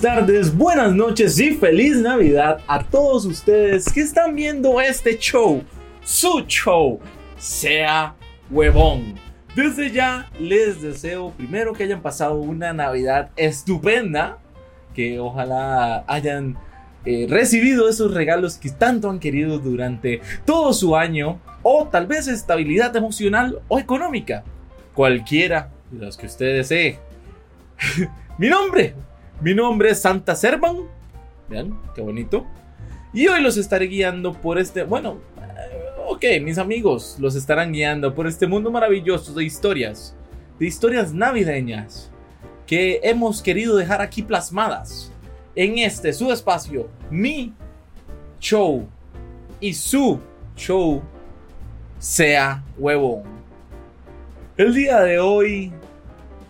Buenas tardes, buenas noches y feliz Navidad a todos ustedes que están viendo este show, su show, sea huevón. Desde ya les deseo primero que hayan pasado una Navidad estupenda, que ojalá hayan eh, recibido esos regalos que tanto han querido durante todo su año, o tal vez estabilidad emocional o económica, cualquiera de las que usted desee. Mi nombre mi nombre es Santa Servan. Vean, qué bonito. Y hoy los estaré guiando por este, bueno, eh, ok, mis amigos los estarán guiando por este mundo maravilloso de historias, de historias navideñas que hemos querido dejar aquí plasmadas en este su espacio, mi show y su show sea huevón. El día de hoy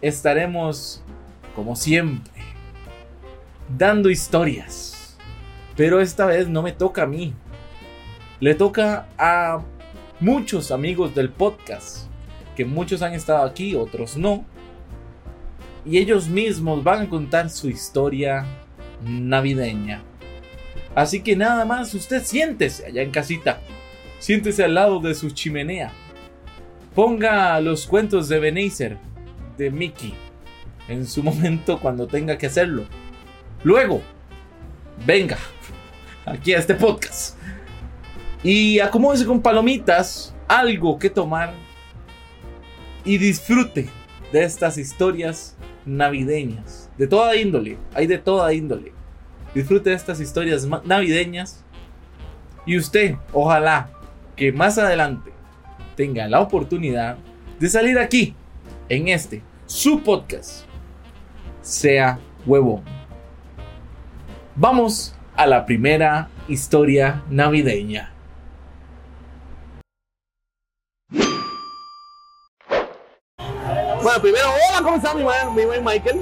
estaremos, como siempre, dando historias. Pero esta vez no me toca a mí. Le toca a muchos amigos del podcast, que muchos han estado aquí, otros no. Y ellos mismos van a contar su historia navideña. Así que nada más, usted siéntese allá en casita. Siéntese al lado de su chimenea. Ponga los cuentos de Benezer, de Mickey, en su momento cuando tenga que hacerlo Luego, venga aquí a este podcast y acomódese con palomitas, algo que tomar y disfrute de estas historias navideñas. De toda índole, hay de toda índole. Disfrute de estas historias navideñas y usted, ojalá que más adelante tenga la oportunidad de salir aquí, en este, su podcast, sea huevo. Vamos a la primera historia navideña. Bueno, primero, hola, ¿cómo está mi buen, mi buen Michael?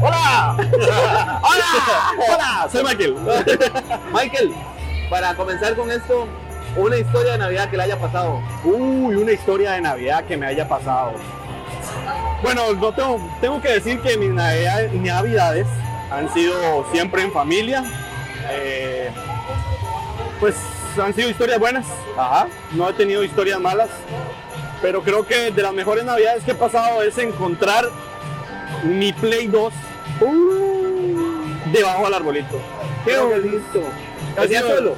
¡Hola! ¡Hola! ¡Hola! Soy Michael. Michael, para comenzar con esto, una historia de Navidad que le haya pasado. Uy, una historia de Navidad que me haya pasado. Bueno, no tengo, tengo que decir que mis navidades han sido siempre en familia. Eh, pues han sido historias buenas. Ajá. No he tenido historias malas. Pero creo que de las mejores navidades que he pasado es encontrar mi Play 2 uh. debajo del arbolito. Qué bonito. ¿Venía solo?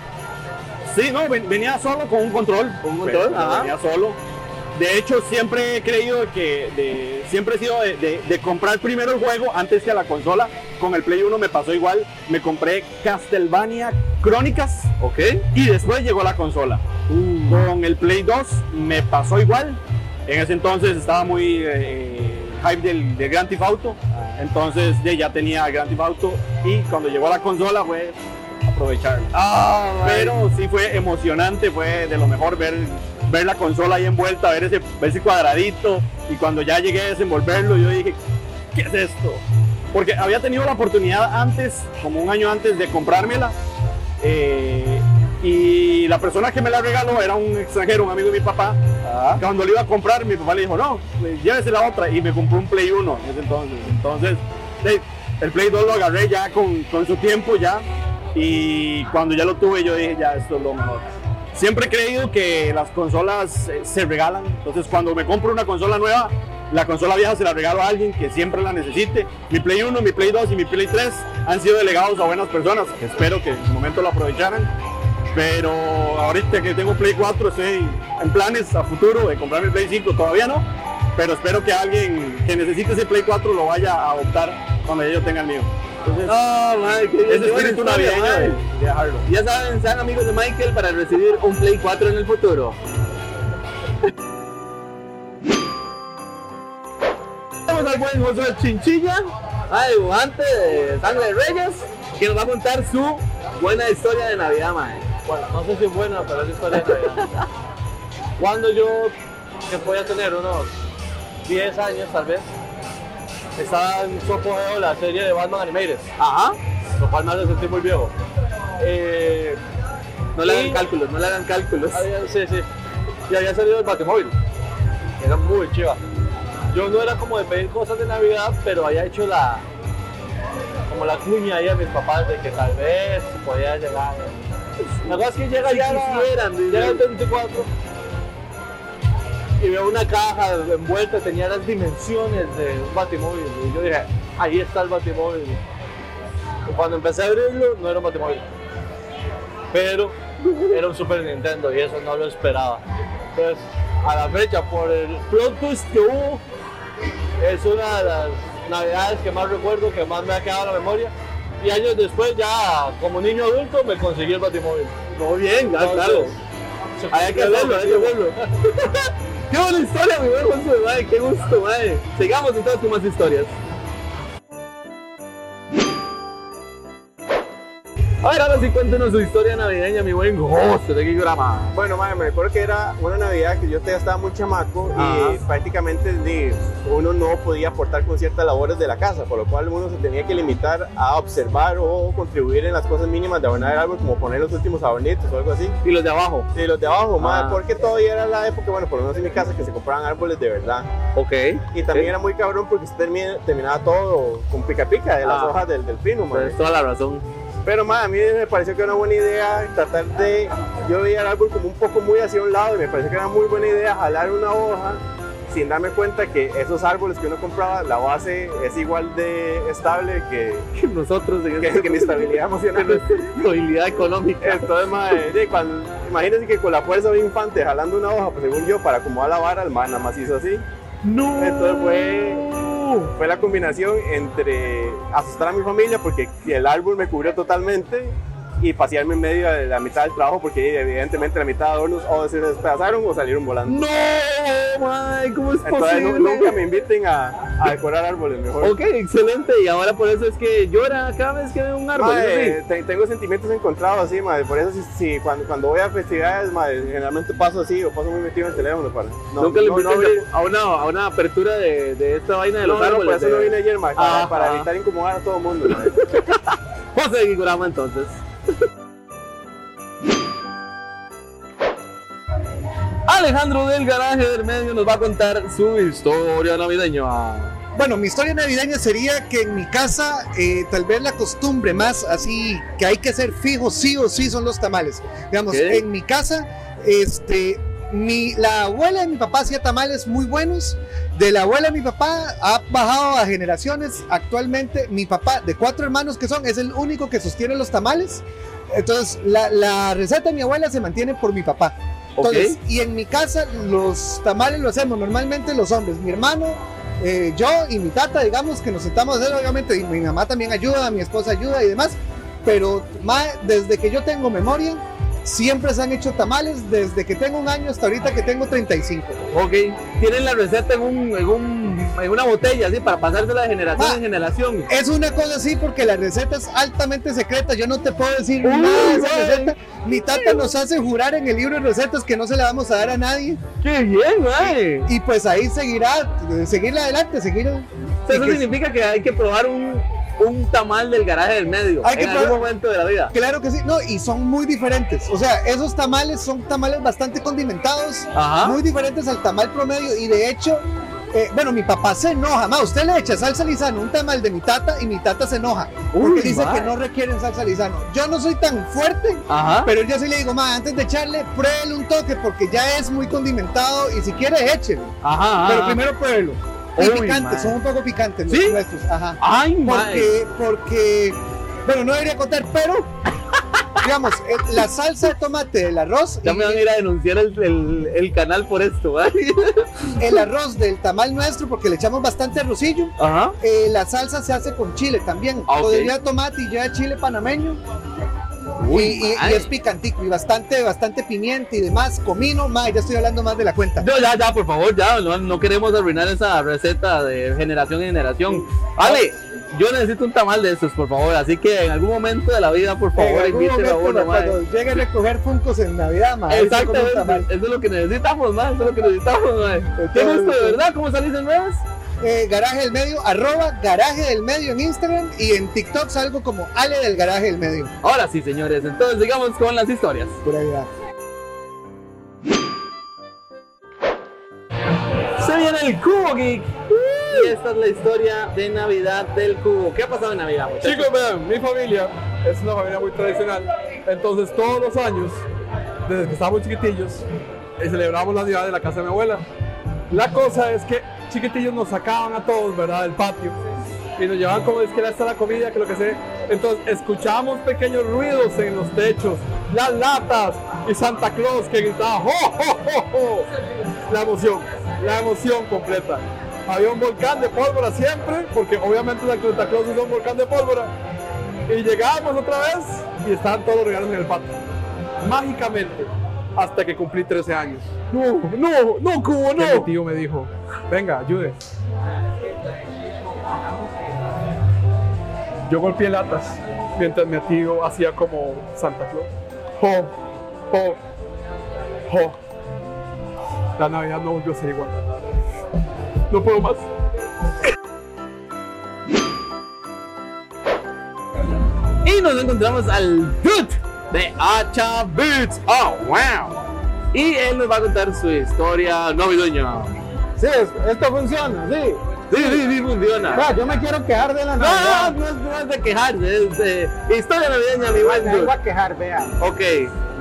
Sí, no, venía solo con un control. ¿Con un control? Venía solo de hecho, siempre he creído que siempre he sido de, comprar primero el juego antes que a la consola. Con el Play 1 me pasó igual. Me compré Castlevania Crónicas. Ok. Y después llegó la consola. Uh. Con el Play 2 me pasó igual. En ese entonces estaba muy eh, hype del, de Grand Theft Auto. Ah. Entonces ya tenía Grand Theft Auto. Y cuando llegó la consola fue aprovechar. Ah, Pero sí fue emocionante, fue de lo mejor ver ver la consola ahí envuelta, ver ese, ese cuadradito. Y cuando ya llegué a desenvolverlo, yo dije, ¿qué es esto? Porque había tenido la oportunidad antes, como un año antes, de comprármela. Eh, y la persona que me la regaló era un extranjero, un amigo de mi papá. Ah. Cuando le iba a comprar, mi papá le dijo, no, pues, llévese la otra. Y me compró un Play 1 en ese entonces. Entonces, el Play 2 lo agarré ya con, con su tiempo ya. Y cuando ya lo tuve, yo dije, ya, esto es lo mejor. Siempre he creído que las consolas eh, se regalan, entonces cuando me compro una consola nueva, la consola vieja se la regalo a alguien que siempre la necesite. Mi Play 1, mi Play 2 y mi Play 3 han sido delegados a buenas personas, espero que en su momento lo aprovecharan. Pero ahorita que tengo Play 4 estoy en planes a futuro de comprar mi Play 5, todavía no, pero espero que alguien que necesite ese Play 4 lo vaya a adoptar cuando yo tenga el mío. Madre, qué ese espíritu navideño. Ya saben, sean amigos de Michael para recibir un Play 4 en el futuro. Tenemos al buen José Chinchilla, al dibujante de Sangre de Reyes, que nos va a contar su buena historia de Navidad, mae. Bueno, no sé si es buena, pero es historia de Navidad. Cuando yo, que voy a tener unos 10 años tal vez, estaba en su apogeo la serie de Batman Animated. Ajá. Lo cual me hace sentir muy viejo. Eh, no le hagan cálculos, no le hagan cálculos. sí, sí. Y había salido el Batimóvil. Era muy chiva. Yo no era como de pedir cosas de Navidad, pero había hecho la. como la cuña ahí a mis papás de que tal vez podía llegar. La cosa es que llega ya la- quisieran, llega el 24 y veo una caja envuelta, tenía las dimensiones de un batimóvil. Y yo dije, ahí está el batimóvil. Y cuando empecé a abrirlo, no era un batimóvil. Pero era un Super Nintendo y eso no lo esperaba. Entonces, a la fecha, por el plot twist que hubo, es una de las navidades que más recuerdo, que más me ha quedado en la memoria. Y años después, ya como niño adulto, me conseguí el batimóvil. Muy bien, ya, Entonces, claro. Hay que verlo, hay que verlo. Qué buena historia, mi buen José, qué gusto, madre. Sigamos entonces con más historias. A ver, ahora sí cuéntenos su historia navideña, mi buen José de Gigorama. Bueno, madre, me recuerdo que era una Navidad que yo todavía estaba muy chamaco Ajá. y prácticamente uno no podía aportar con ciertas labores de la casa, por lo cual uno se tenía que limitar a observar o contribuir en las cosas mínimas de adornar el árbol, como poner los últimos adornitos o algo así. Y los de abajo. Y los de abajo, madre, Ah. porque todavía era la época, bueno, por lo menos en mi casa, que se compraban árboles de verdad. Ok. Y también era muy cabrón porque se termina- terminaba todo con pica pica de las Ah. hojas del, del pino, madre. Tienes toda la razón. Pero más, a mí me pareció que era una buena idea tratar de. Yo veía el árbol como un poco muy hacia un lado y me pareció que era muy buena idea jalar una hoja sin darme cuenta que esos árboles que uno compraba, la base es igual de estable que, Nosotros en que, que mi estabilidad emocional. estabilidad económica. Entonces, de cuando, imagínense que con la fuerza de un infante jalando una hoja, pues según yo, para acomodar la vara, el man nada más hizo así. No. Entonces fue, fue la combinación entre asustar a mi familia porque el árbol me cubrió totalmente y pasearme en medio de la mitad del trabajo porque evidentemente la mitad de adornos o se despedazaron o salieron volando. No, my, ¿cómo es Entonces posible? nunca me inviten a, a decorar árboles mejor. Ok, excelente. Y ahora por eso es que llora cada vez que ve un árbol. Te- tengo sentimientos encontrados así, madre. Por eso, si, si cuando, cuando voy a festividades, madre, generalmente paso así o paso muy metido en el teléfono. Para, no, Nunca no, no, invitas abrir- a, una, a una apertura de, de esta vaina de no, los no, por árboles. eso no de- vine ayer, madre, para, Ajá. para evitar incomodar a todo el mundo. José de Gigorama, entonces. Alejandro del garaje del medio nos va a contar su historia navideña. Bueno, mi historia navideña sería que en mi casa eh, tal vez la costumbre más así que hay que hacer fijo sí o sí son los tamales. Digamos, en mi casa, este, mi, la abuela de mi papá hacía tamales muy buenos. De la abuela de mi papá ha bajado a generaciones. Actualmente mi papá, de cuatro hermanos que son, es el único que sostiene los tamales. Entonces, la, la receta de mi abuela se mantiene por mi papá. Entonces, y en mi casa los tamales lo hacemos normalmente los hombres, mi hermano, eh, yo y mi tata, digamos que nos sentamos a hacer, obviamente, y mi mamá también ayuda, mi esposa ayuda y demás, pero ma, desde que yo tengo memoria, siempre se han hecho tamales, desde que tengo un año hasta ahorita que tengo 35. Ok, tienen la receta en, un, en, un, en una botella, así, para pasársela de generación Ah. en generación. Es una cosa así porque la receta es altamente secreta, yo no te puedo decir nada de esa receta. Mi tata nos hace jurar en el libro de recetas que no se la vamos a dar a nadie. ¡Qué bien, güey! Y pues ahí seguirá, eh, seguir adelante, seguir. Eso que- significa que hay que probar un, un tamal del garaje del medio Hay que en algún momento de la vida. Claro que sí, no, y son muy diferentes. O sea, esos tamales son tamales bastante condimentados, Ajá. muy diferentes al tamal promedio. Y de hecho, eh, bueno, mi papá se enoja. Ma, usted le echa salsa lisano un tamal de mi tata y mi tata se enoja. Porque Uy, dice que no requieren salsa lisano. Yo no soy tan fuerte, Ajá. pero yo sí le digo, ma, antes de echarle, pruébele un toque porque ya es muy condimentado y si quiere, échelo. Ajá. Pero ajá. primero pruébelo. Uy, picantes, son un poco picantes ¿Sí? los nuestros. Ajá. Ay. Porque, porque, bueno, no debería contar, pero, digamos, eh, la salsa de tomate del arroz, Ya y me van a ir a denunciar el, el, el canal por esto, ¿vale? el arroz del tamal nuestro, porque le echamos bastante arrocillo, Ajá. eh, la salsa se hace con chile también. Ah. Podría tomate y lleva chile panameño. Uy, y, y- y es picantico y bastante, bastante pimienta y demás. Comino, más, ya estoy hablando más de la cuenta. No, ya, ya, por favor, ya, no, no queremos arruinar esa receta de generación en generación. Vale, yo necesito un tamal de estos, por favor, así que en algún momento de la vida, por favor, invíteme a uno, mae. cuando llegue a recoger funcos en Navidad, tamal. Exactamente, eso es lo que necesitamos, mae, eso es lo que necesitamos, mae. Qué gusto, de verdad, ¿cómo salís en redes? Eh, garaje del medio, arroba garaje del medio en Instagram y en TikTok salgo como Ale del garaje del medio. Ahora sí, señores, entonces sigamos con las historias. Por ahí va. Se viene el Cubo Geek. Y esta es la historia de Navidad del Cubo. ¿Qué ha pasado en Navidad, muchachos? Chicos, vean, mi familia es una familia muy tradicional. Entonces, todos los años, desde que estábamos chiquitillos, eh, celebramos la Navidad en la casa de mi abuela. La cosa es que chiquitillos nos sacaban a todos, ¿verdad?, del patio. Y nos llevaban como es que está la comida, que lo que sea. Entonces, escuchábamos pequeños ruidos en los techos, las latas y Santa Claus que gritaba, ¡Jo, jo, jo, jo! La emoción, la emoción completa. Había un volcán de pólvora siempre, porque obviamente Santa Claus es un volcán de pólvora. Y llegábamos otra vez y estaban todos los regalos en el patio. Mágicamente, hasta que cumplí 13 años. No, no, no, Cubo, no. mi tío me dijo, venga, ayude. Yo golpeé latas mientras mi tío hacía como Santa Claus. Jo, jo, jo. La Navidad no volvió a ser igual. No puedo más. Y nos encontramos al Dude de Hacha Beats. Oh, wow. Y él nos va a contar su historia navideña. Sí, es- esto funciona, sí. Sí, sí, sí, funciona. Yo me quiero quejar de la No, Navidad. no, no, es- no es de quejarse, es de historia navideña, mi buen Me Dude. a quejar, vea. Ok,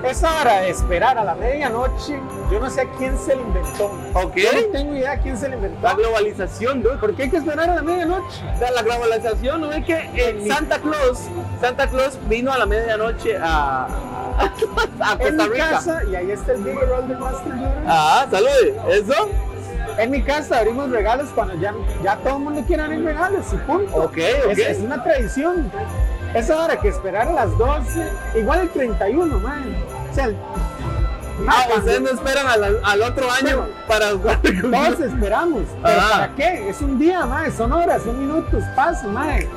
Esa hora de esperar a la medianoche, yo no sé a quién se le inventó. ok. Yo no tengo idea a quién se le inventó. La globalización, Dude. ¿Por qué hay que esperar a la medianoche? La globalización, ¿no es que eh, Santa Claus, Santa Claus vino a la medianoche a, a En Costa mi Rica? casa, y ahí está el Big Roll de Master. Ah, salud, ¿eso? En mi casa abrimos regalos cuando ya, ya todo el mundo quiere abrir regalos y punto. Ok, ok. Es, es una tradición. Esa hora que esperar a las 12, igual el 31, man. O sea, Ah, ustedes no esperan al, al otro año para jugar Todos esperamos. ¿Pero Ah. para qué? Es un día, mae. Son horas, son minutos, paso, mae.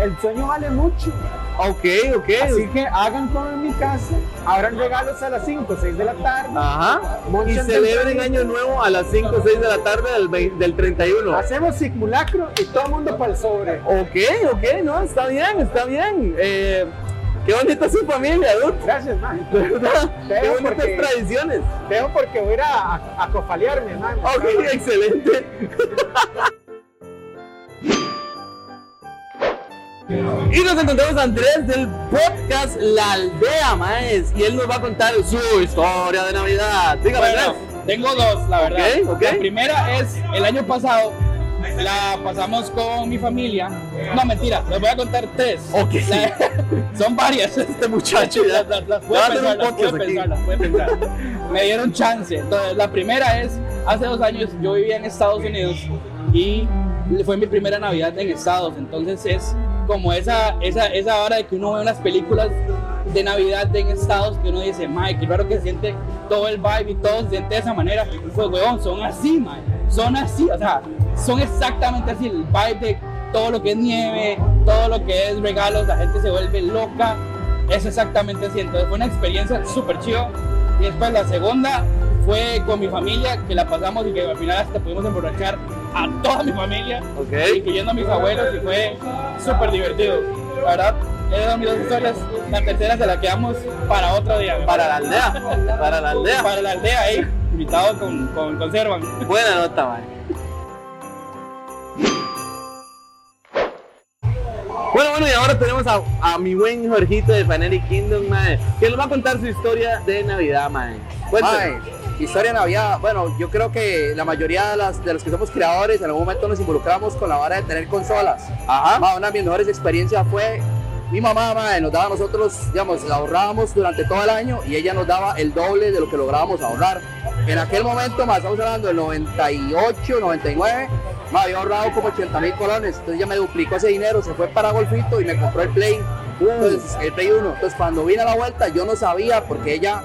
El sueño vale mucho. Ok, ok. Así que hagan como en mi casa. Abran regalos a las 5, 6 de la tarde. Ajá. Y celebren. Año Nuevo a las 5 o 6 de la tarde del, vein- del 31. Hacemos simulacro y todo el mundo para el sobre. Ok, ok, no, está bien, está bien. Eh, qué bonita su familia, dude. Gracias. De verdad. Te Qué bonitas porque- tradiciones. Te dejo porque voy a ir a, a cofalearme, man. Ok, excelente. Y nos encontramos a Andrés del podcast La Aldea, maes. Y él nos va a contar su historia de Navidad. Dígame, Bueno, Andrés. tengo dos, la verdad. Ok, ok. La primera es el año pasado. La pasamos con mi familia. No, mentira, les voy a contar tres. Ok. La- son varias. Este muchacho ya. A. Me dieron chance. Entonces, la primera es, hace dos años yo vivía en Estados Unidos y fue mi primera Navidad en Estados. Entonces es como esa, esa, esa hora de que uno ve unas películas de Navidad en Estados que uno dice, Mike, qué raro que se siente todo el vibe y todo se siente de esa manera. Pues, weón, son así, Mike. Son así, o sea, son exactamente así. El vibe de todo lo que es nieve, todo lo que es regalos, la gente se vuelve loca. Es exactamente así. Entonces fue una experiencia súper chido. Y después la segunda fue con mi familia, que la pasamos y que al final hasta pudimos emborrachar a toda mi familia, Ok. incluyendo a mis abuelos, y fue súper divertido. La verdad, esas son mis dos historias. La tercera se la quedamos para otro día. Para la aldea. Para la aldea. Para la aldea ahí, invitado con, con Conservan. Buena nota, man. Bueno, bueno, y ahora tenemos a, a mi buen Jorgito de Faneric Kingdom, mae, que nos va a contar su historia de Navidad, mae. Cuéntanos. Historia Navidad. Bueno, yo creo que la mayoría de, las, de los que somos creadores en algún momento nos involucramos con la vara de tener consolas. Ajá. Ma, una de mis mejores experiencias fue mi mamá, nos daba a nosotros, digamos, ahorrábamos durante todo el año y ella nos daba el doble de lo que lográbamos ahorrar. En aquel momento, más estamos hablando del 98, 99, me había ahorrado como 80 mil colones. Entonces ella me duplicó ese dinero, se fue para Golfito y me compró el Play. Entonces, el Play 1. Entonces, cuando vine a la vuelta, yo no sabía porque ella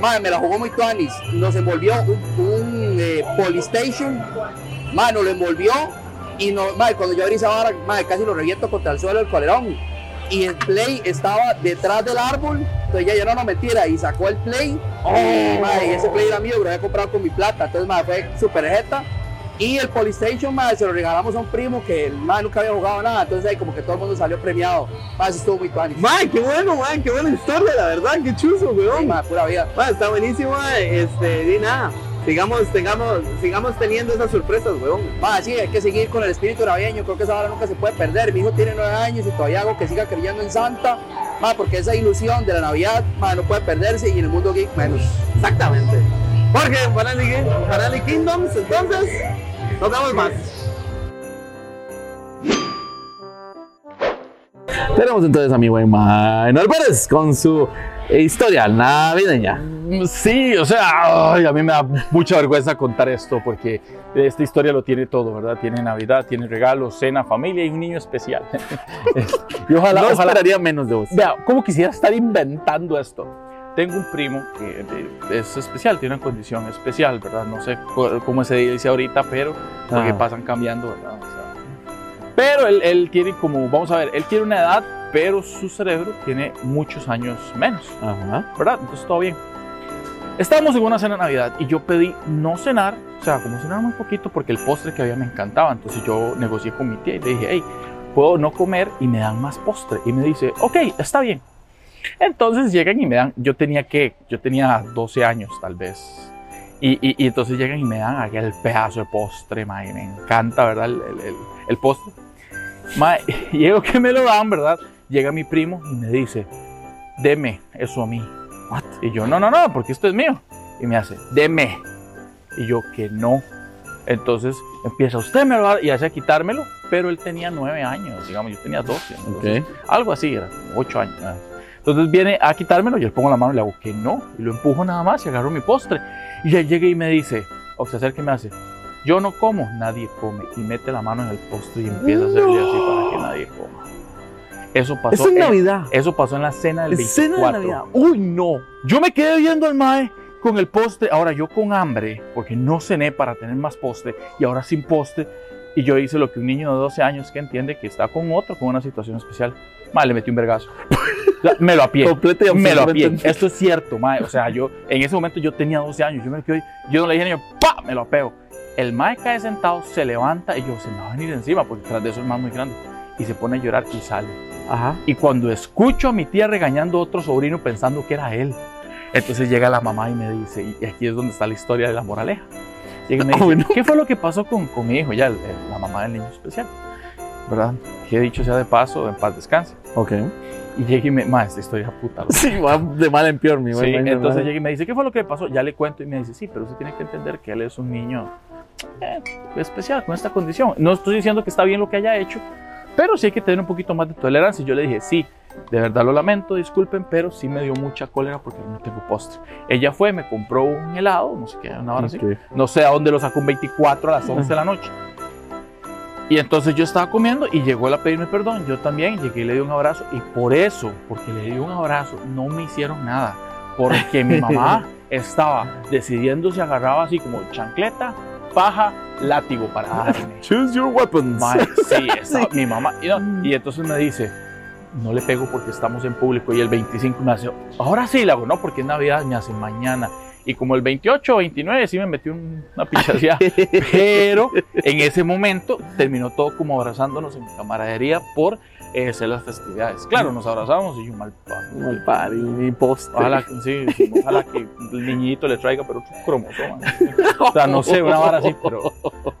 Madre, me la jugó muy tuanis. Nos envolvió un, un eh, Polystation. Madre, nos lo envolvió. Y no, madre, cuando yo abrí esa vara, madre, casi lo reviento contra el suelo del colerón. Y el play estaba detrás del árbol. Entonces ya, ya no, no, mentira. Y sacó el play. Y, madre, y ese play era mío, lo había comprado con mi plata. Entonces, madre, fue super jeta. Y el Polystation, madre, se lo regalamos a un primo que el madre nunca había jugado nada. Entonces ahí como que todo el mundo salió premiado. Eso estuvo muy tuanis. Mae, qué bueno, mae, qué buena historia, la verdad, qué chuzo, Sí, weón. madre, pura vida. Mae, está buenísimo, mae. Este, di nada. sigamos, tengamos, sigamos teniendo esas sorpresas, weón. Ma, sí, hay que seguir con el espíritu navideño, creo que esa hora nunca se puede perder. Mi hijo tiene nueve años y todavía hago que siga creyendo en Santa, ma, porque esa ilusión de la Navidad, ma, no puede perderse y en el mundo geek menos. Exactamente. Jorge, Fanali Kingdoms, entonces, nos vemos más. Tenemos entonces a mi buen Manuel Pérez con su historia navideña. Sí, o sea, ay, a mí me da mucha vergüenza contar esto porque esta historia lo tiene todo, ¿verdad? Tiene Navidad, tiene regalos, cena, familia y un niño especial. y ojalá, no ojalá- esperaría menos de vos. Vea, ¿cómo quisiera estar inventando esto? Tengo un primo que es especial, tiene una condición especial, ¿verdad? No sé cómo se dice ahorita, pero porque Ah. pasan cambiando, ¿verdad? O sea, pero él, él tiene como, vamos a ver, él tiene una edad, pero su cerebro tiene muchos años menos. Ajá. ¿verdad? Entonces todo bien. Estábamos en una cena de Navidad y yo pedí no cenar, o sea, como cenar muy poquito porque el postre que había me encantaba. Entonces yo negocié con mi tía y le dije, hey, puedo no comer y me dan más postre. Y me dice, ok, está bien. Entonces llegan y me dan, yo tenía que, yo tenía 12 años tal vez. Y, y- y entonces llegan y me dan aquel pedazo de postre, mae, me encanta, ¿verdad? El, el- el- el postre. Mae, llego que me lo dan, ¿verdad? Llega mi primo y me dice, deme eso a mí. What? Y yo, no, no, no, porque esto es mío. Y me hace, deme. Y yo, que no. Entonces empieza, usted me lo va a-", y hace a quitármelo, pero él tenía nueve años, digamos, yo tenía 12. entonces, Algo así, era ocho años. ¿No? Entonces viene a quitármelo, yo le pongo la mano y le hago que no, y lo empujo nada más y agarro mi postre. Y él llega y me dice, o se acerca y me hace, yo no como, nadie come. Y mete la mano en el postre y empieza a hacerle así para que nadie coma. Eso pasó, Eso es en- Navidad. eso pasó en la cena del 24. Escena de Navidad. Uy, no. Yo me quedé viendo al mae con el postre. Ahora yo con hambre, porque no cené para tener más postre, y ahora sin postre. Y yo hice lo que un niño de 12 años que entiende que está con otro, con una situación especial. Mae, le metí un vergazo. Me lo apié. Completa y Me lo apié. Esto es cierto, mae. O sea, yo en ese momento yo tenía 12 años. Yo me quedé, yo no le dije ni ¡pa! Me lo apego. El mae cae sentado, se levanta y yo se me va a venir encima porque tras de eso es más muy grande. Y se pone a llorar y sale. Ajá. Y cuando escucho a mi tía regañando a otro sobrino pensando que era él, entonces llega la mamá y me dice, y aquí es donde está la historia de la moraleja. Llega y me dice, bueno. ¿qué fue lo que pasó con, con mi hijo? Ya, el- el- la mamá del niño especial, ¿verdad? Que dicho sea de paso, en paz descanse. Ok. Y llega y me, ma, esta historia puta. loco". Sí, va de mal en peor, mi Sí, entonces llega y me dice, ¿qué fue lo que pasó? Ya le cuento y me dice, sí, pero usted tiene que entender que él es un niño eh, especial, con esta condición. No estoy diciendo que está bien lo que haya hecho, pero sí hay que tener un poquito más de tolerancia. Y yo le dije, sí, de verdad lo lamento, disculpen, pero sí me dio mucha cólera porque no tengo postre. Ella fue, me compró un helado, no sé qué, una hora así. Ok. No sé a dónde lo sacó un 24 a las 11 de la noche. Y entonces yo estaba comiendo y llegó él a pedirme perdón. Yo también llegué y le di un abrazo. Y por eso, porque le di un abrazo, no me hicieron nada. Porque mi mamá estaba decidiendo si agarraba así como chancleta, paja, látigo para darme. Choose your weapons. Sí, estaba- mi mamá. Y, no, y entonces me dice, no le pego porque estamos en público. Y el 25 me hace, ahora sí, le hago, no, porque es Navidad, me hace mañana. Y como el 28 o 29 sí me metí un- una pichaseada. Pero en ese momento terminó todo como abrazándonos en camaradería por eh, hacer las festividades. Claro, nos abrazamos y yo mal padre. Mal pari, mi postre. Ojalá, sí, sí, ojalá que el niñito le traiga, pero otro cromosoma. O sea, no sé, una vara así, pero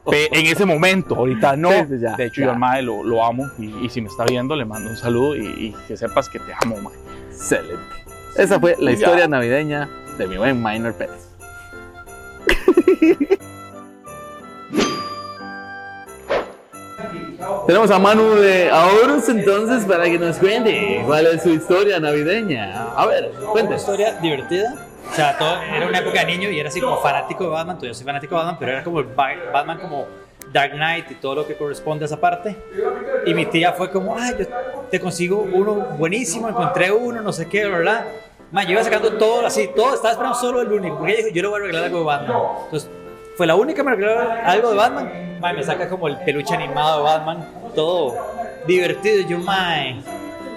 pe- en ese momento, ahorita no. Sí, sí, ya, de hecho, ya. yo al mae lo, lo amo y, y si me está viendo, le mando un saludo y, y que sepas que te amo, mae. Excelente. Esa fue la Ya. historia navideña de mi buen Minor Pérez. Tenemos a Manu de Aorus entonces para que nos cuente cuál es su historia navideña. A ver, Una cuente. historia divertida. O sea, todo, era una época de niño y era así como fanático de Batman. Todavía soy fanático de Batman, pero era como el Ba- Batman como Dark Knight y todo lo que corresponde a esa parte. Y mi tía fue como, ay, yo te consigo uno buenísimo, encontré uno, no sé qué, ¿verdad? Ma, yo iba sacando todo así, todo, estaba esperando solo el único. Porque ella dijo, yo le voy a regalar algo de Batman. Entonces, fue la única que me regaló algo de Batman. Ma, me saca como el peluche animado de Batman, todo divertido. Yo, mae,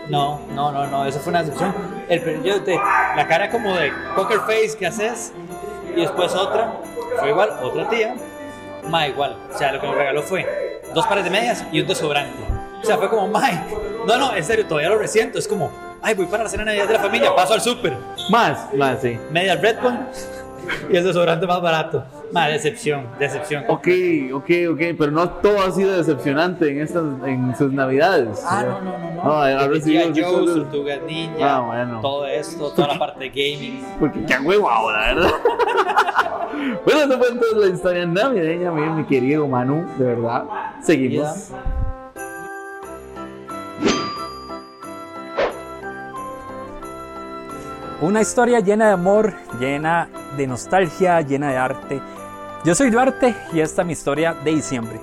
no, no, no, no, eso fue una decepción. El, yo te- la cara como de poker face que haces y después otra, fue igual, otra tía, ma igual. O sea, lo que me regaló fue dos pares de medias y un desodorante. O sea, fue como, mae, no, no, en serio, todavía lo resiento. Es como, ay, voy para la cena de Navidad de la familia, paso al súper. Más, más, sí. Medias Red Bull, y el desodorante más barato. Más decepción, decepción. Ok, ok, ok, pero no todo ha sido decepcionante en estas, en sus navidades. Ah, no, no, no. no. No, ha recibido. Joe, Tortugas Ninja, Ah, bueno. todo esto, toda la parte de gaming. Porque qué huevo ahora, ¿verdad? bueno, eso fue entonces la historia navideña, mi, mi querido Manu, de verdad. Seguimos. Una historia llena de amor, llena de nostalgia, llena de arte. Yo soy Duarte y esta es mi historia de diciembre.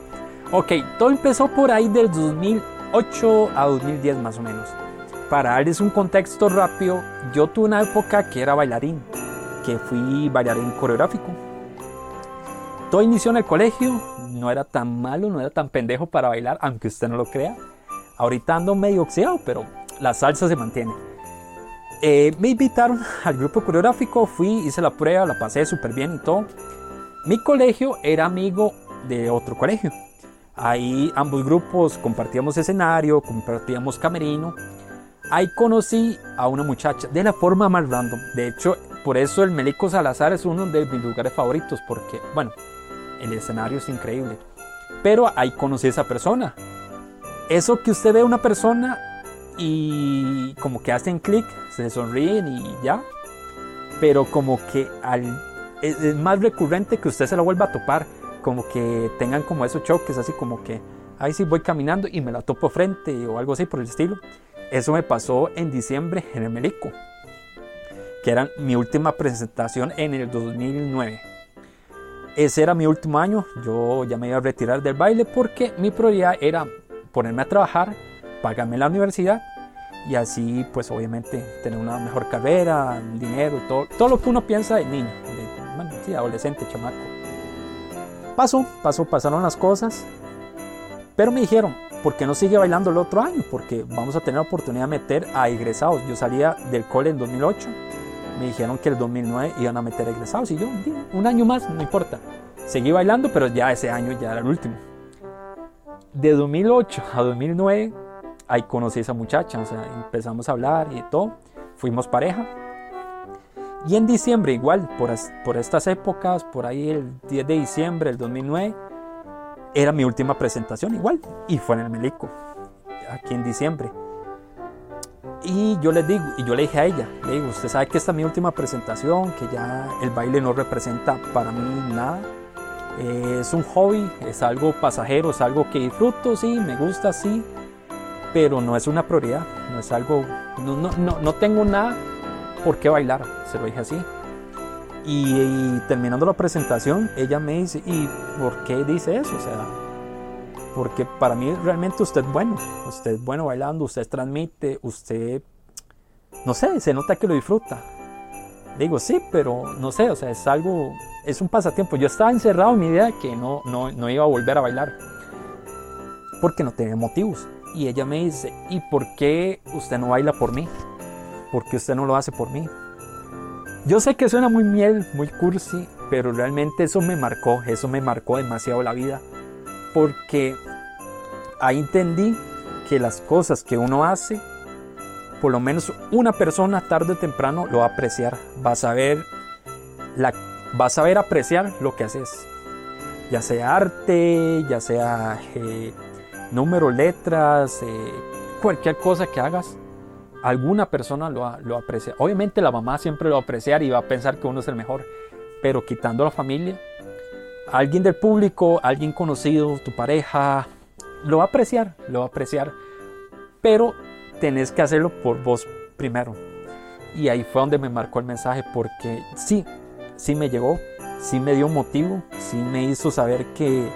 Ok, todo empezó por ahí del 2008 a 2010 más o menos. Para darles un contexto rápido, yo tuve una época que era bailarín, que fui bailarín coreográfico. Todo inició en el colegio, no era tan malo, no era tan pendejo para bailar, aunque usted no lo crea. Ahorita ando medio oxidado, pero la salsa se mantiene. Eh, me invitaron al grupo coreográfico, fui, hice la prueba, la pasé súper bien y todo. Mi colegio era amigo de otro colegio. Ahí ambos grupos compartíamos escenario, compartíamos camerino. Ahí conocí a una muchacha de la forma más random. De hecho, por eso el Melico Salazar es uno de mis lugares favoritos, porque, bueno, el escenario es increíble. Pero ahí conocí a esa persona. Eso que usted ve una persona y como que hacen clic, se sonríen y ya. Pero como que al, es, más recurrente que usted se la vuelva a topar. Como que tengan como esos choques, así como que, ay, sí, voy caminando y me la topo frente o algo así por el estilo. Eso me pasó en diciembre en el Melico, que era mi última presentación en el 2009. Ese era mi último año, yo ya me iba a retirar del baile porque mi prioridad era ponerme a trabajar, pagarme la universidad y así pues obviamente tener una mejor carrera, dinero todo, todo lo que uno piensa de niño, de, bueno, sí, adolescente, chamaco. Pasó, pasó, pasaron las cosas, pero me dijeron, ¿por qué no sigue bailando el otro año? Porque vamos a tener la oportunidad de meter a egresados. Yo salía del cole en 2008, me dijeron que el 2009 iban a meter egresados y yo, "Di, un año más, no importa. Seguí bailando, pero ya ese año ya era el último. De 2008 a 2009, ahí conocí a esa muchacha, o sea, empezamos a hablar y todo, fuimos pareja. Y en diciembre, igual, por, por estas épocas, por ahí el 10 de diciembre del 2009, era mi última presentación igual, y fue en el Melico, aquí en diciembre. Y yo le digo, y yo le dije a ella, le digo, usted sabe que esta es mi última presentación, que ya el baile no representa para mí nada. Eh, es un hobby, es algo pasajero, es algo que disfruto, sí, me gusta, sí, pero no es una prioridad, no es algo, no, no, no, no tengo nada por qué bailar, se lo dije así. Y, terminando la presentación, ella me dice, ¿y por qué dice eso? O sea, porque para mí realmente usted es bueno, usted es bueno bailando, usted transmite, usted, no sé, se nota que lo disfruta. Digo, sí, pero no sé, o sea, es algo, es un pasatiempo. Yo estaba encerrado en mi idea que no, no, no iba a volver a bailar, porque no tenía motivos. Y ella me dice, ¿y por qué usted no baila por mí? ¿Por qué usted no lo hace por mí? Yo sé que suena muy miel, muy cursi, pero realmente eso me marcó, eso me marcó demasiado la vida, porque ahí entendí que las cosas que uno hace, por lo menos una persona tarde o temprano lo va a apreciar, va a saber, la, va a saber apreciar lo que haces, ya sea arte, ya sea eh, números, letras, eh, cualquier cosa que hagas, alguna persona lo, lo aprecia. Obviamente la mamá siempre lo va a apreciar y va a pensar que uno es el mejor, pero quitando la familia, alguien del público, alguien conocido, tu pareja, lo va a apreciar, lo va a apreciar, pero tenés que hacerlo por vos primero. Y ahí fue donde me marcó el mensaje, porque sí, sí me llegó, sí me dio motivo, sí me hizo saber que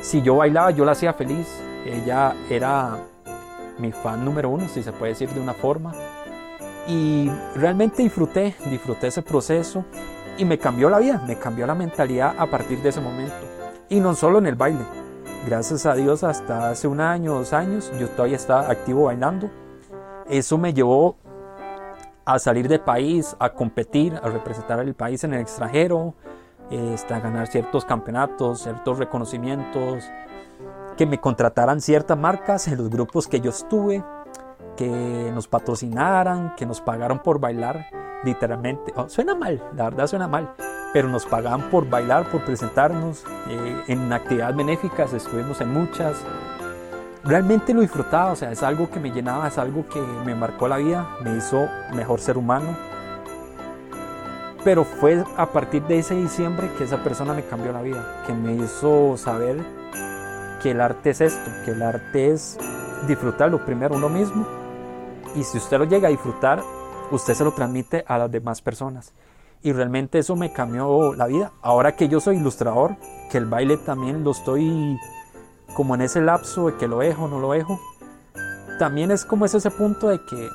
si yo bailaba, yo la hacía feliz. Ella era mi fan número uno, si se puede decir de una forma. Y realmente disfruté, disfruté ese proceso y me cambió la vida, me cambió la mentalidad a partir de ese momento. Y no solo en el baile. Gracias a Dios hasta hace un año, dos años, yo todavía estaba activo bailando. Eso me llevó a salir del país, a competir, a representar al país en el extranjero, este, a ganar ciertos campeonatos, ciertos reconocimientos, que me contrataran ciertas marcas en los grupos que yo estuve, que nos patrocinaran, que nos pagaron por bailar, literalmente. Oh, suena mal, la verdad suena mal, pero nos pagaban por bailar, por presentarnos. eh, en actividades benéficas estuvimos en muchas. Realmente lo disfrutaba, o sea, es algo que me llenaba, es algo que me marcó la vida, me hizo mejor ser humano. Pero fue a partir de ese diciembre que esa persona me cambió la vida, que me hizo saber que el arte es esto, que el arte es disfrutarlo primero uno mismo y si usted lo llega a disfrutar, usted se lo transmite a las demás personas. Y realmente eso me cambió la vida. Ahora que yo soy ilustrador, que el baile también lo estoy como en ese lapso de que lo dejo, no lo dejo, también es como es ese punto de que,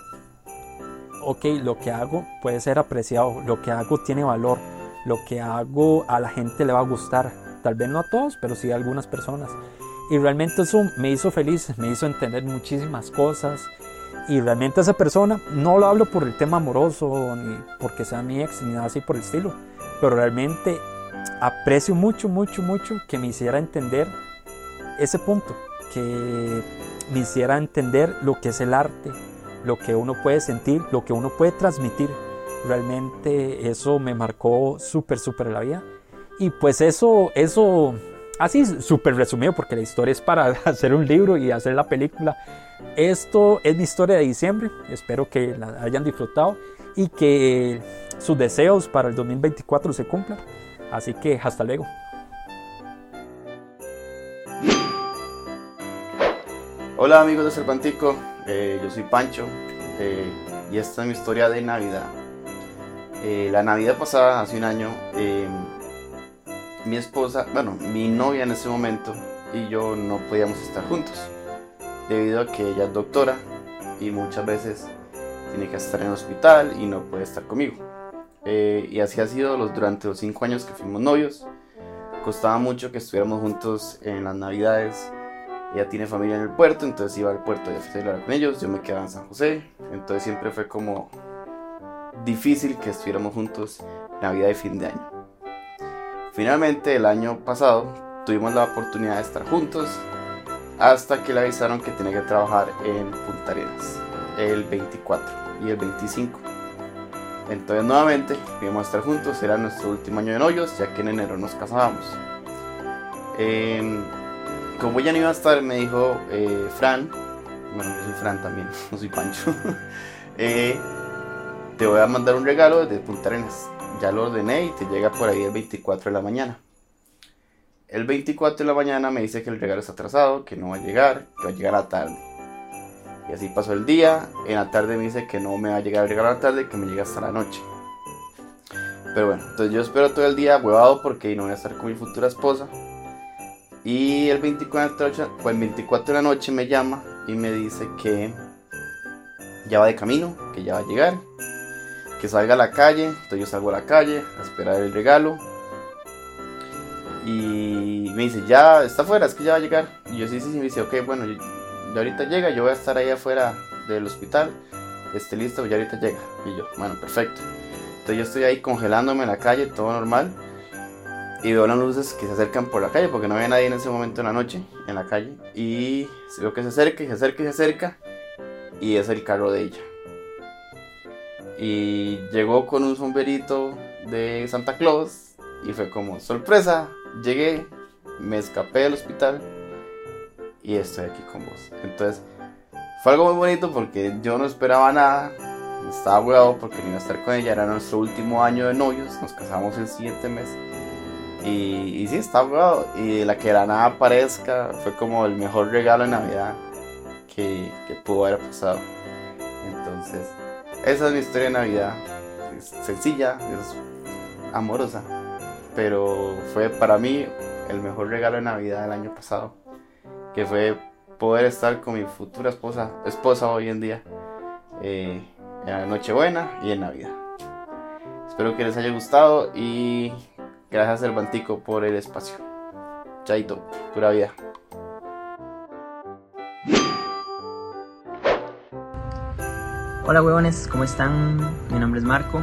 ok, lo que hago puede ser apreciado, lo que hago tiene valor, lo que hago a la gente le va a gustar, tal vez no a todos, pero sí a algunas personas. Y realmente eso me hizo feliz, me hizo entender muchísimas cosas. Y realmente esa persona, no lo hablo por el tema amoroso, ni porque sea mi ex, ni nada así por el estilo, pero realmente aprecio mucho, mucho, mucho que me hiciera entender ese punto, que me hiciera entender lo que es el arte, lo que uno puede sentir, lo que uno puede transmitir. Realmente eso me marcó súper, súper la vida. Y pues eso, eso, así súper resumido, porque la historia es para hacer un libro y hacer la película. Esto es mi historia de diciembre. Espero que la hayan disfrutado y que sus deseos para el 2024 se cumplan. Así que hasta luego. Hola amigos de Cervantico, eh, yo soy Pancho eh, y esta es mi historia de Navidad. Eh, la Navidad pasada, hace un año, mi esposa, bueno, mi novia en ese momento y yo no podíamos estar juntos debido a que ella es doctora y muchas veces tiene que estar en el hospital y no puede estar conmigo. Eh, y así ha sido los, durante los cinco años que fuimos novios. Costaba mucho que estuviéramos juntos en las navidades. Ella tiene familia en el puerto, entonces iba al puerto y a con ellos. Yo me quedaba en San José, entonces siempre fue como difícil que estuviéramos juntos Navidad y fin de año. Finalmente, el año pasado tuvimos la oportunidad de estar juntos hasta que le avisaron que tenía que trabajar en Punta Arenas el 24 y el 25. Entonces nuevamente íbamos a estar juntos, era nuestro último año de novios, ya que en enero nos casábamos. Eh, como ella no iba a estar, me dijo eh, Fran, bueno, yo soy Fran también, no soy Pancho, eh, te voy a mandar un regalo desde Punta Arenas. Ya lo ordené y te llega por ahí el 24 de la mañana. El 24 de la mañana me dice que el regalo está atrasado, que no va a llegar, que va a llegar a la tarde. Y así pasó el día. En la tarde me dice que no me va a llegar el regalo a la tarde, que me llega hasta la noche. Pero bueno, entonces yo espero todo el día huevado porque no voy a estar con mi futura esposa. Y el 24, pues el 24 de la noche me llama y me dice que ya va de camino, que ya va a llegar, que salga a la calle. Entonces yo salgo a la calle a esperar el regalo. Y me dice, ya está afuera, es que ya va a llegar. Y yo sí, sí, sí, me dice, ok, bueno, ya ahorita llega, yo voy a estar ahí afuera del hospital, esté listo, ya ahorita llega. Y yo, bueno, perfecto. Entonces yo estoy ahí congelándome en la calle, todo normal. Y veo las luces que se acercan por la calle, porque no había nadie en ese momento en la noche, en la calle. Y veo que se acerca, y se acerca, y se acerca. Y es el carro de ella. Y llegó con un sombrerito de Santa Claus. Y fue como, sorpresa, llegué, me escapé del hospital y estoy aquí con vos. Entonces, fue algo muy bonito porque yo no esperaba nada. Estaba huevado porque no a estar con ella. Era nuestro último año de novios. Nos casamos el siguiente mes. Y, sí, estaba huevado. Y la que de la nada aparezca fue como el mejor regalo de Navidad que, que pudo haber pasado. Entonces, esa es mi historia de Navidad. Es sencilla, es amorosa. Pero fue para mí el mejor regalo de Navidad del año pasado. Que fue poder estar con mi futura esposa, esposa hoy en día. eh, en la Nochebuena y en Navidad. Espero que les haya gustado y gracias Cervantico por el espacio. Chaito, pura vida. Hola huevones, ¿cómo están? Mi nombre es Marco.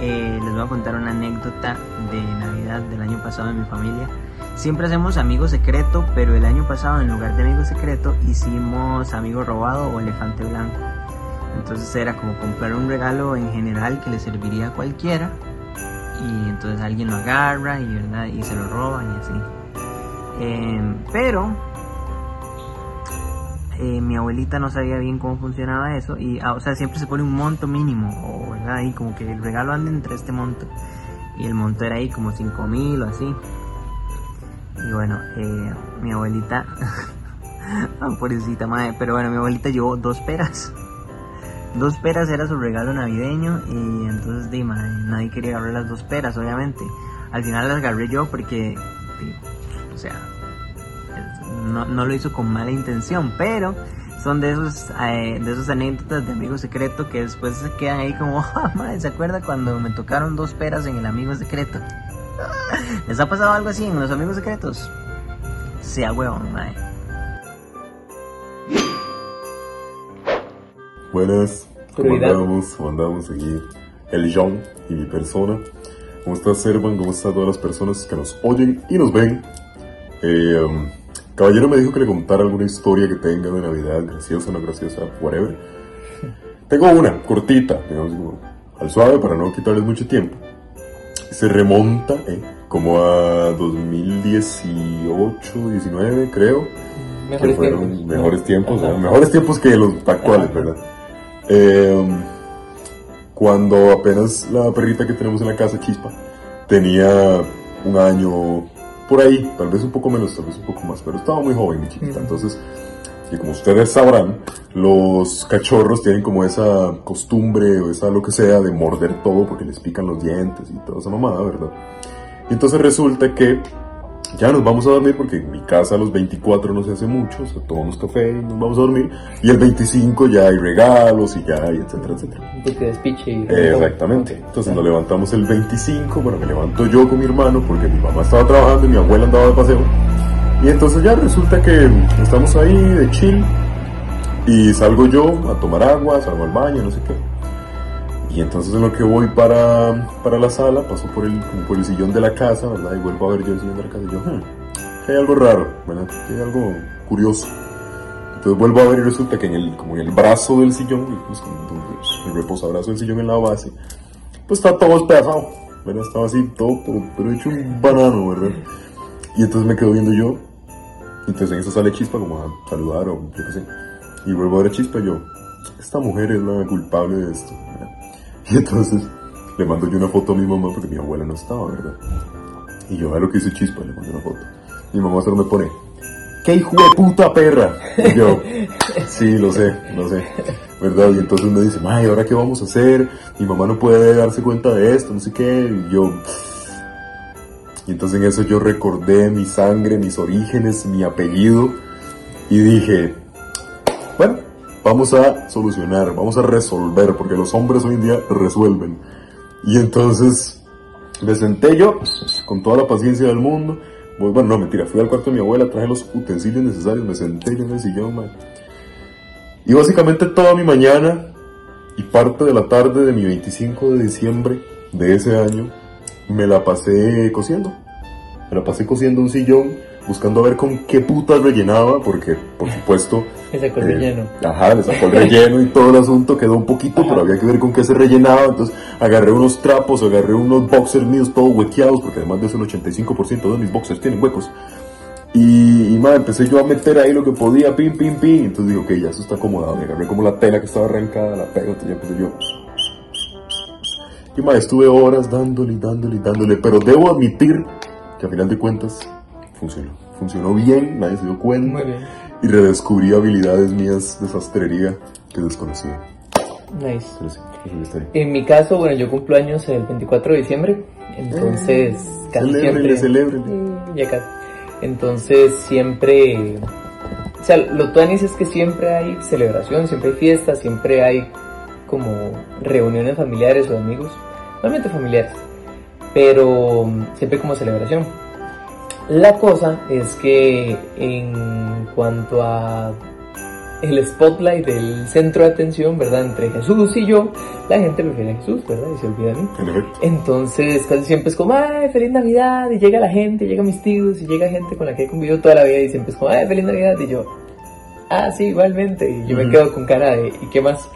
Eh, les voy a contar una anécdota de Navidad del año pasado de mi familia. Siempre hacemos amigo secreto, pero el año pasado en lugar de amigo secreto hicimos amigo robado o elefante blanco. Entonces era como comprar un regalo en general que le serviría a cualquiera y entonces alguien lo agarra y, ¿verdad? y se lo roban y así. Em, pero eh, mi abuelita no sabía bien cómo funcionaba eso y ah, o sea siempre se pone un monto mínimo o verdad y como que el regalo anda entre este monto y el monto era ahí como 5 mil o así. Y bueno eh, mi abuelita ah, pobrecita madre pero bueno mi abuelita llevó dos peras. Dos peras era su regalo navideño y entonces di, madre, nadie quería agarrar las dos peras obviamente. Al final las agarré yo porque o sea no, no lo hizo con mala intención, pero son de esos eh, de esos anécdotas de amigo secreto que después se quedan ahí como, "Ah, madre, ¿se acuerda cuando me tocaron dos peras en el amigo secreto? ¿Les ha pasado algo así en los amigos secretos? Sea huevón, madre. Buenas, ¿cómo andamos? ¿Cómo andamos aquí? El John y mi persona. ¿Cómo está Servan? ¿Cómo están todas las personas que nos oyen y nos ven? Eh, um, caballero me dijo que le contara alguna historia que tenga de Navidad, graciosa, no graciosa, whatever. Tengo una, cortita, digamos, como al suave para no quitarles mucho tiempo. Se remonta eh, como a 2018, 19, creo. Mejores que fueron tiempos. Mejores tiempos, mejores tiempos que los actuales, ¿verdad? Eh, cuando apenas la perrita que tenemos en la casa, Chispa, tenía un año por ahí, tal vez un poco menos, tal vez un poco más, pero estaba muy joven, mi chiquita. Entonces, y como ustedes sabrán, los cachorros tienen como esa costumbre o esa lo que sea de morder todo porque les pican los dientes y toda esa mamada, ¿verdad? Y entonces resulta que ya nos vamos a dormir porque en mi casa a los 24 no se hace mucho, o sea, tomamos café y nos vamos a dormir. Y el 25 ya hay regalos y ya hay etcétera, etcétera. De despiche y... Eh, Exactamente. Entonces nos levantamos el 25, bueno, me levanto yo con mi hermano porque mi mamá estaba trabajando y mi abuela andaba de paseo. Y entonces ya resulta que estamos ahí de chill y salgo yo a tomar agua, salgo al baño, no sé qué. Y entonces en lo que voy para, para la sala, paso por el, por el sillón de la casa, ¿verdad? Y vuelvo a ver yo el sillón de la casa y yo, hmm, hay algo raro, ¿verdad? Hay algo curioso. Entonces vuelvo a ver y resulta que en el, como en el brazo del sillón, pues, el reposabrazo del sillón en la base, pues está todo despedazado, ¿verdad? Estaba así todo, pero, pero hecho un banano, ¿verdad? Y entonces me quedo viendo yo, entonces en eso sale Chispa como a saludar o yo qué sé. Y vuelvo a ver a Chispa y yo, esta mujer es la culpable de esto. Y entonces le mando yo una foto a mi mamá porque mi abuela no estaba, ¿verdad? Y yo, a lo que hizo Chispa, le mando una foto. Mi mamá solo me pone, ¡qué hijo de puta perra! Y yo, sí, lo sé, lo sé, ¿verdad? Y entonces me dice, ¡ay, ahora qué vamos a hacer! Mi mamá no puede darse cuenta de esto, no sé qué. Y yo, y entonces en eso yo recordé mi sangre, mis orígenes, mi apellido y dije, bueno, vamos a solucionar, vamos a resolver, porque los hombres hoy en día resuelven. Y entonces me senté yo con toda la paciencia del mundo. Voy- Bueno, no, mentira, fui al cuarto de mi abuela, traje los utensilios necesarios, me senté yo en el sillón, man. Y básicamente toda mi mañana y parte de la tarde de mi 25 de diciembre de ese año me la pasé cosiendo. Me la pasé cosiendo un sillón, buscando a ver con qué putas rellenaba, porque por supuesto... Le sacó el eh, relleno. Ajá, le sacó el relleno y todo el asunto quedó un poquito, pero había que ver con qué se rellenaba. Entonces agarré unos trapos, agarré unos boxers míos todos huequeados, porque además de eso el 85% de mis boxers tienen huecos. Y, y madre, empecé yo a meter ahí lo que podía, pim, pim, pim. Entonces digo, ok, ya eso está acomodado. Y agarré como la tela que estaba arrancada, la pego, entonces ya empecé yo. Y madre, estuve horas dándole y dándole y dándole, pero debo admitir que a final de cuentas funcionó. Funcionó bien, nadie se dio cuenta. Muy bien. Y redescubrí habilidades mías de sastrería que desconocía. Nice. Pero sí. En mi caso, bueno, yo cumplo años el 24 de diciembre, entonces Eh, casi celébrele, siempre... celébrele. Mm, Ya casi. Entonces siempre... O sea, lo tuanis es que siempre hay celebración, siempre hay fiesta, siempre hay como reuniones familiares o amigos, normalmente familiares, pero mm, siempre como celebración. La cosa es que en cuanto a el spotlight del centro de atención, ¿verdad? Entre Jesús y yo, la gente prefiere a Jesús, ¿verdad? Y se olvida de mí. Entonces casi siempre es como, ay, feliz Navidad, y llega la gente, llegan mis tíos, y llega gente con la que he convivido toda la vida, y siempre es como, ay, feliz Navidad, y yo, ah, sí, igualmente, y yo me quedo con cara de, ¿y qué más?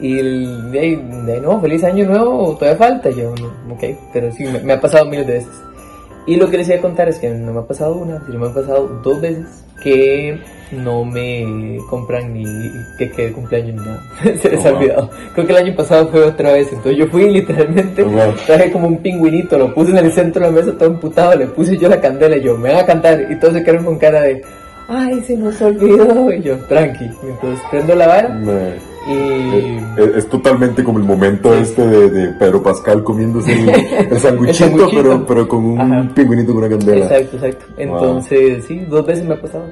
Y el, de, ahí, de no, feliz año nuevo, todavía falta. Yo, no, ok, pero sí, me, me ha pasado miles de veces. Y lo que les iba a contar es que no me ha pasado una, sino me ha pasado dos veces que no me compran ni que quede cumpleaños ni nada. Se les ha Oh, wow. olvidado. Creo que el año pasado fue otra vez. Entonces yo fui literalmente, Oh, wow. traje como un pingüinito, lo puse en el centro de la mesa todo emputado, le puse yo la candela y yo, me van a cantar. Y todos se quedaron con cara de, ay, se nos olvidó. Y yo, tranqui. Entonces prendo la vara y... Es, es totalmente como el momento este de, de Pedro Pascal comiéndose el, el pero, pero con un pingüinito con una candela. Exacto, exacto. Entonces, sí, dos veces me ha pasado.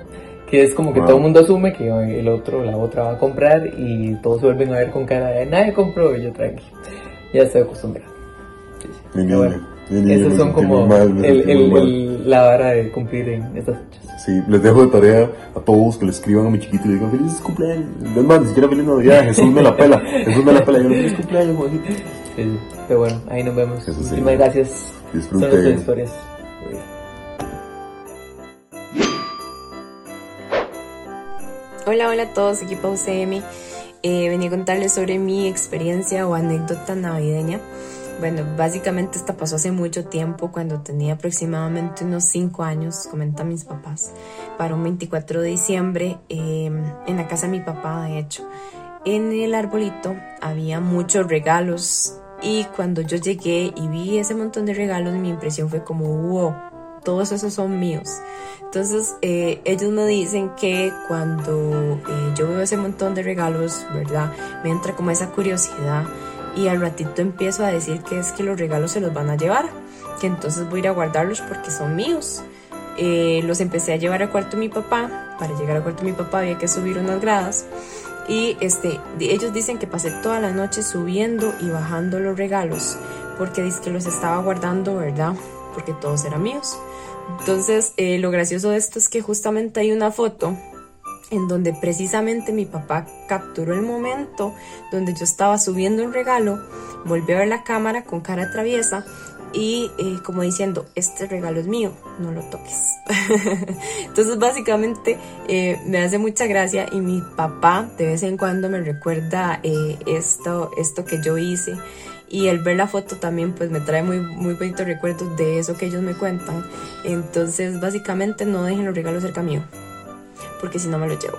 Que es como que Wow. todo el mundo asume que el otro, la otra va a comprar y todos se vuelven a ver con cara de nadie compró y yo tranqui. Ya estoy acostumbrado. Bueno, mi niño, Esos son como el- el- la vara de cumplir en estas fechas. Sí, les dejo de tarea a todos que le escriban a mi chiquito y le digan feliz cumpleaños. Es más, ni siquiera feliz Navidad, Jesús me la pela. Jesús me la pela. Yo feliz cumpleaños, Juanito. Sí, pero bueno, ahí nos vemos. Eso sí. Muchísimas gracias. Disfruten. Son nuestras historias. Hola, hola a todos, equipo UCM. Eh, venía a contarles sobre mi experiencia o anécdota navideña. Bueno, básicamente esta pasó hace mucho tiempo, cuando tenía aproximadamente unos 5 años, comentan mis papás, para un 24 de diciembre eh, en la casa de mi papá, de hecho. En el arbolito había muchos regalos y cuando yo llegué y vi ese montón de regalos, mi impresión fue como, wow, todos esos son míos. Entonces eh, ellos me dicen que cuando eh, yo veo ese montón de regalos, ¿verdad? Me entra como esa curiosidad y al ratito empiezo a decir que es que los regalos se los van a llevar, que entonces voy a ir a guardarlos porque son míos. Eh, los empecé a llevar al cuarto de mi papá. Para llegar al cuarto de mi papá había que subir unas gradas. Y este, ellos dicen que pasé toda la noche subiendo y bajando los regalos porque dice que los estaba guardando, ¿verdad? Porque todos eran míos. Entonces, eh, lo gracioso de esto es que justamente hay una foto en donde precisamente mi papá capturó el momento donde yo estaba subiendo un regalo, volvió a ver la cámara con cara traviesa y eh, como diciendo, este regalo es mío, no lo toques. Entonces básicamente eh, me hace mucha gracia y mi papá de vez en cuando me recuerda eh, esto, esto que yo hice y el ver la foto también pues me trae muy, muy bonitos recuerdos de eso que ellos me cuentan. Entonces básicamente no dejen los regalos cerca mío porque si no me lo llevo.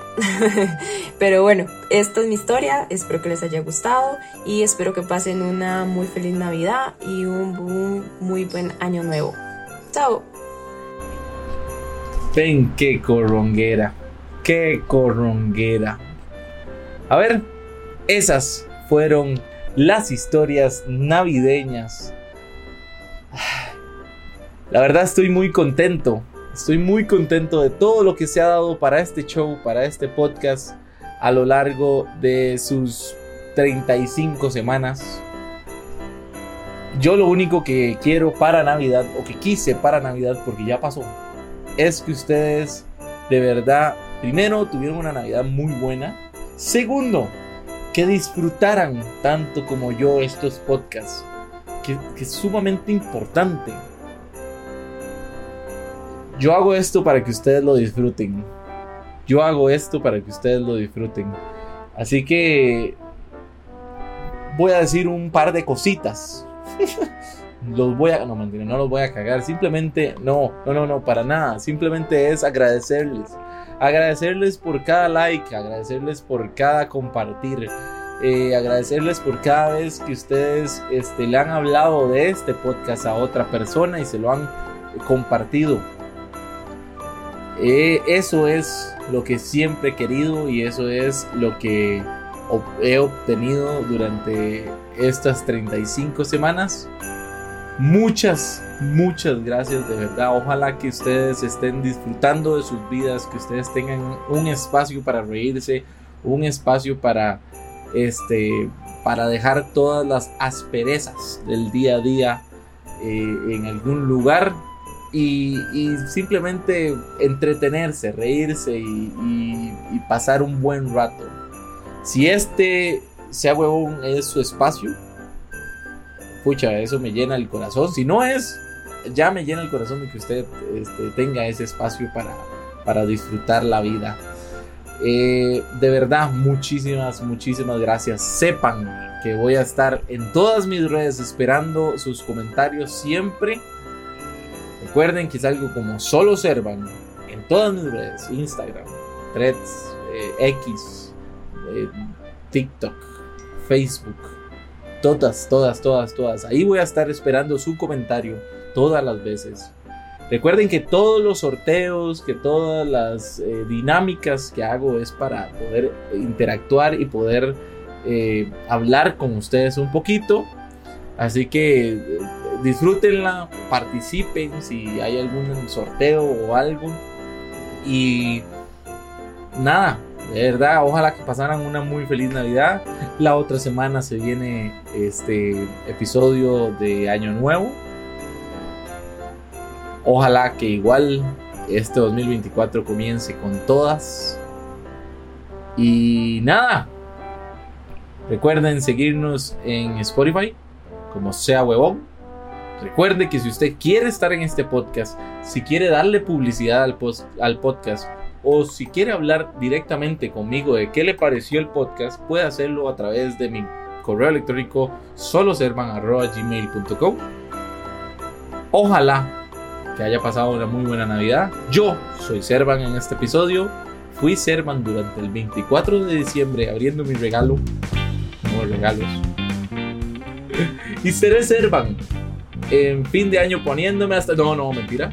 Pero bueno, esta es mi historia, espero que les haya gustado y espero que pasen una muy feliz Navidad y un, un muy buen año nuevo. Chao. Ven, qué corronguera. Qué corronguera. A ver, esas fueron las historias navideñas. La verdad estoy muy contento. Estoy muy contento de todo lo que se ha dado para este show, para este podcast a lo largo de sus 35 semanas. Yo lo único que quiero para Navidad, o que quise para Navidad, porque ya pasó, es que ustedes de verdad, primero, tuvieron una Navidad muy buena. Segundo, que disfrutaran tanto como yo estos podcasts, que, que es sumamente importante. Yo hago esto para que ustedes lo disfruten. Yo hago esto para que ustedes lo disfruten. Así que voy a decir un par de cositas. los voy a no mentira, no los voy a cagar, simplemente no, no, no, no, para nada, simplemente es agradecerles. Agradecerles por cada like, agradecerles por cada compartir, eh, agradecerles por cada vez que ustedes este, le han hablado de este podcast a otra persona y se lo han eh, compartido. Eh, eso es lo que siempre he querido y eso es lo que he obtenido durante estas 35 semanas. Muchas, muchas gracias de verdad. Ojalá que ustedes estén disfrutando de sus vidas, que ustedes tengan un espacio para reírse, un espacio para este para dejar todas las asperezas del día a día eh, en algún lugar y, y simplemente entretenerse, reírse y, pasar un buen rato. Si este sea huevón es su espacio, pucha, eso me llena el corazón. Si no es, ya me llena el corazón de que usted este, tenga ese espacio para, para disfrutar la vida. Eh, de verdad, muchísimas, muchísimas gracias. Sepan que voy a estar en todas mis redes esperando sus comentarios siempre. Recuerden que es algo como solo Servan en todas mis redes: Instagram, Threads, eh, X, eh, TikTok, Facebook. Todas, todas, todas, todas. Ahí voy a estar esperando su comentario todas las veces. Recuerden que todos los sorteos, que todas las eh, dinámicas que hago es para poder interactuar y poder hablar con ustedes un poquito. Así que disfrútenla, participen si hay algún sorteo o algo. Y nada, de verdad, ojalá que pasaran una muy feliz Navidad. La otra semana se viene este episodio de Año Nuevo. Ojalá que igual este 2024 comience con todas. Y nada. Recuerden seguirnos en Spotify como sea huevón. Recuerde que si usted quiere estar en este podcast, si quiere darle publicidad al, al podcast o si quiere hablar directamente conmigo de qué le pareció el podcast, puede hacerlo a través de mi correo electrónico soloservan.gmail.com Ojalá que haya pasado una muy buena Navidad. Yo soy Servan en este episodio. Fui Servan durante el 24 de diciembre abriendo mi regalo. No regalos. y seré Servan en fin de año poniéndome hasta... No, no, mentira.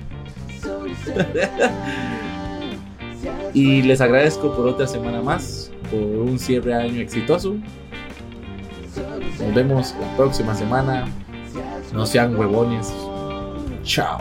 y les agradezco por otra semana más, por un cierre de año exitoso. Nos vemos la próxima semana. No sean huevones. Chao.